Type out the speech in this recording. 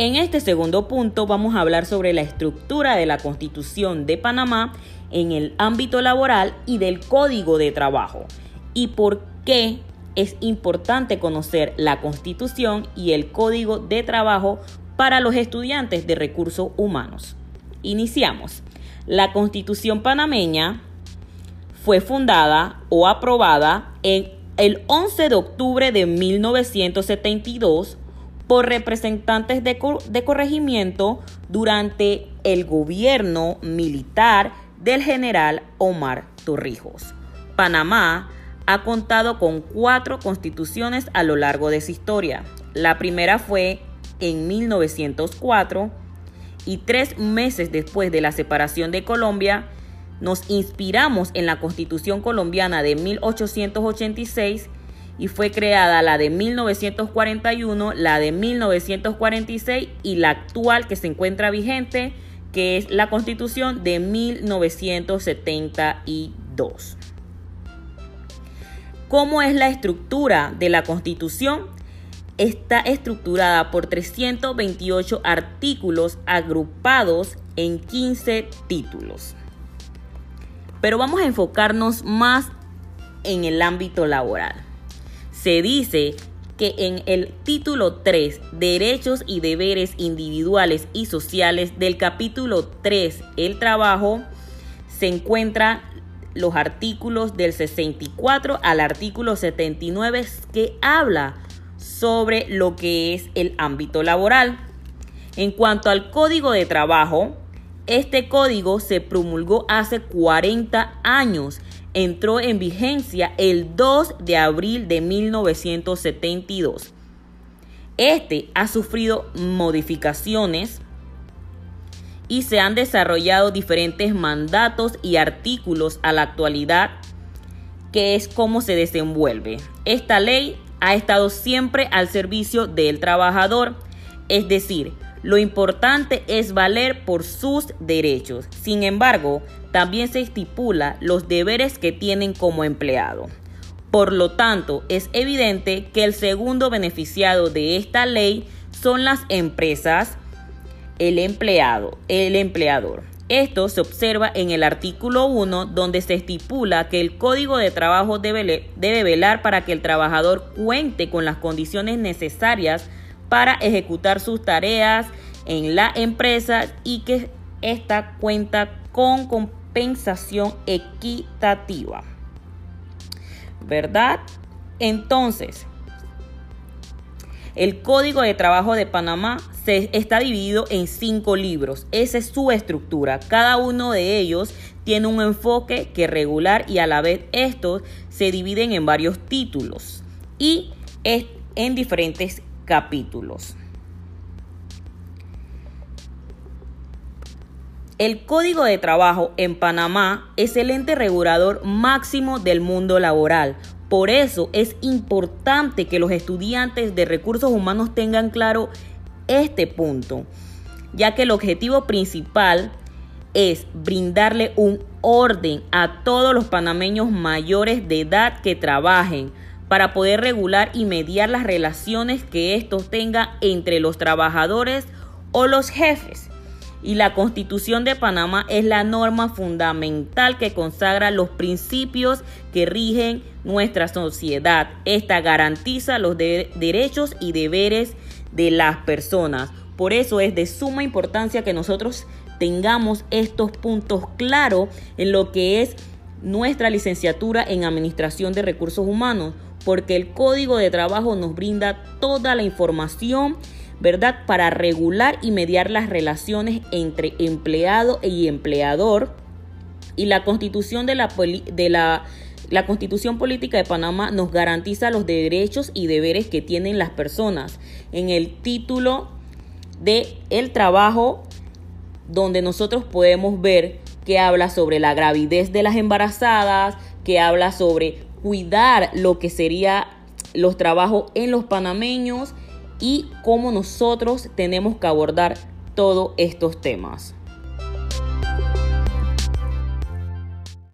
En este segundo punto vamos a hablar sobre la estructura de la Constitución de Panamá en el ámbito laboral y del Código de Trabajo y por qué es importante conocer la Constitución y el Código de Trabajo para los estudiantes de recursos humanos. Iniciamos. La Constitución panameña fue fundada o aprobada en el 11 de octubre de 1972 por representantes de, corregimiento durante el gobierno militar del general Omar Torrijos. Panamá ha contado con cuatro constituciones a lo largo de su historia. La primera fue en 1904 y tres meses después de la separación de Colombia, nos inspiramos en la Constitución colombiana de 1886 y fue creada la de 1941, la de 1946 y la actual que se encuentra vigente, que es la Constitución de 1972. ¿Cómo es la estructura de la Constitución? Está estructurada por 328 artículos agrupados en 15 títulos. Pero vamos a enfocarnos más en el ámbito laboral se dice que en el título 3, Derechos y Deberes Individuales y Sociales del capítulo 3, El Trabajo, se encuentran los artículos del 64 al artículo 79 que habla sobre lo que es el ámbito laboral. En cuanto al código de trabajo, este código se promulgó hace 40 años entró en vigencia el 2 de abril de 1972. Este ha sufrido modificaciones y se han desarrollado diferentes mandatos y artículos a la actualidad, que es cómo se desenvuelve. Esta ley ha estado siempre al servicio del trabajador, es decir, lo importante es valer por sus derechos. Sin embargo, también se estipula los deberes que tienen como empleado. Por lo tanto, es evidente que el segundo beneficiado de esta ley son las empresas, el empleado, el empleador. Esto se observa en el artículo 1 donde se estipula que el Código de Trabajo debe, debe velar para que el trabajador cuente con las condiciones necesarias para ejecutar sus tareas en la empresa y que esta cuenta con compensación equitativa. ¿Verdad? Entonces, el Código de Trabajo de Panamá se está dividido en cinco libros. Esa es su estructura. Cada uno de ellos tiene un enfoque que regular y a la vez estos se dividen en varios títulos y en diferentes capítulos. El Código de Trabajo en Panamá es el ente regulador máximo del mundo laboral. Por eso es importante que los estudiantes de recursos humanos tengan claro este punto, ya que el objetivo principal es brindarle un orden a todos los panameños mayores de edad que trabajen para poder regular y mediar las relaciones que estos tengan entre los trabajadores o los jefes. Y la Constitución de Panamá es la norma fundamental que consagra los principios que rigen nuestra sociedad. Esta garantiza los derechos y deberes de las personas. Por eso es de suma importancia que nosotros tengamos estos puntos claros en lo que es nuestra licenciatura en Administración de Recursos Humanos porque el código de trabajo nos brinda toda la información, ¿verdad? Para regular y mediar las relaciones entre empleado y empleador. Y la constitución de la, de la, constitución política de Panamá nos garantiza los derechos y deberes que tienen las personas. En el título de el trabajo, donde nosotros podemos ver que habla sobre la gravidez de las embarazadas, que habla sobre cuidar lo que sería los trabajos en los panameños y cómo nosotros tenemos que abordar todos estos temas.